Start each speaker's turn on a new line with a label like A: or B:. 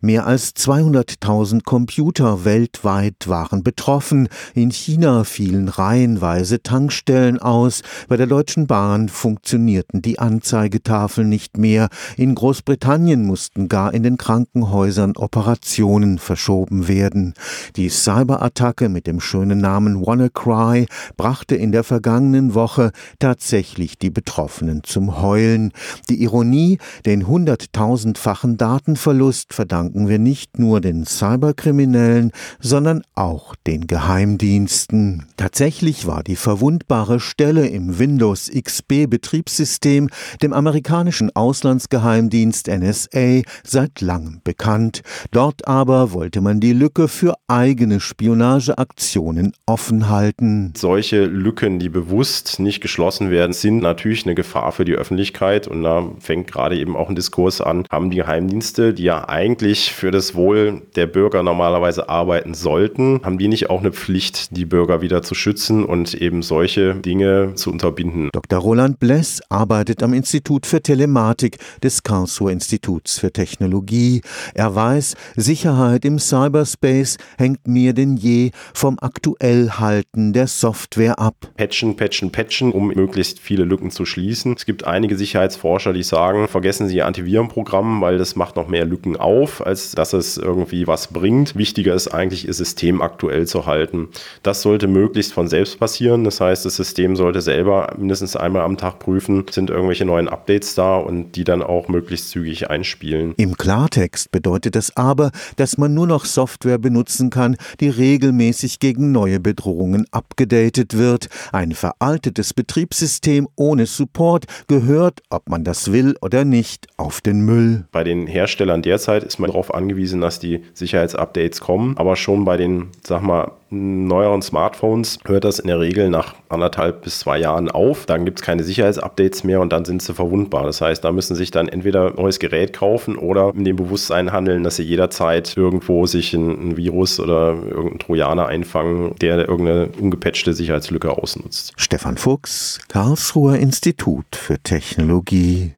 A: Mehr als 200.000 Computer weltweit waren betroffen. In China fielen reihenweise Tankstellen aus. Bei der Deutschen Bahn funktionierten die Anzeigetafeln nicht mehr. In Großbritannien mussten gar in den Krankenhäusern Operationen verschoben werden. Die Cyberattacke mit dem schönen Namen WannaCry brachte in der vergangenen Woche tatsächlich die Betroffenen zum Heulen. Die Ironie, den hunderttausendfachen Datenverlust verdankt verdanken wir nicht nur den Cyberkriminellen, sondern auch den Geheimdiensten. Tatsächlich war die verwundbare Stelle im Windows XP Betriebssystem dem amerikanischen Auslandsgeheimdienst NSA seit langem bekannt. Dort aber wollte man die Lücke für eigene Spionageaktionen offen halten.
B: Solche Lücken, die bewusst nicht geschlossen werden, sind natürlich eine Gefahr für die Öffentlichkeit und da fängt gerade eben auch ein Diskurs an, haben die Geheimdienste, die ja eigentlich wirklich für das Wohl der Bürger normalerweise arbeiten sollten, haben die nicht auch eine Pflicht, die Bürger wieder zu schützen und eben solche Dinge zu unterbinden.
A: Dr. Roland Bless arbeitet am Institut für Telematik des Karlsruher Instituts für Technologie. Er weiß, Sicherheit im Cyberspace hängt mehr denn je vom Aktuellhalten der Software ab.
B: Patchen, patchen, patchen, um möglichst viele Lücken zu schließen. Es gibt einige Sicherheitsforscher, die sagen, vergessen Sie Ihr Antivirenprogramm, weil das macht noch mehr Lücken auf als dass es irgendwie was bringt. Wichtiger ist eigentlich, ihr System aktuell zu halten. Das sollte möglichst von selbst passieren. Das heißt, das System sollte selber mindestens einmal am Tag prüfen, sind irgendwelche neuen Updates da und die dann auch möglichst zügig einspielen.
A: Im Klartext bedeutet das aber, dass man nur noch Software benutzen kann, die regelmäßig gegen neue Bedrohungen abgedatet wird. Ein veraltetes Betriebssystem ohne Support gehört, ob man das will oder nicht, auf den Müll.
B: Bei den Herstellern derzeit ist man darauf angewiesen, dass die Sicherheitsupdates kommen. Aber schon bei den, sag mal, neueren Smartphones hört das in der Regel nach anderthalb bis zwei Jahren auf. Dann gibt es keine Sicherheitsupdates mehr und dann sind sie verwundbar. Das heißt, da müssen sich dann entweder ein neues Gerät kaufen oder in dem Bewusstsein handeln, dass sie jederzeit irgendwo sich ein, ein Virus oder irgendeinen Trojaner einfangen, der irgendeine ungepatchte Sicherheitslücke ausnutzt.
A: Stefan Fuchs, Karlsruher Institut für Technologie.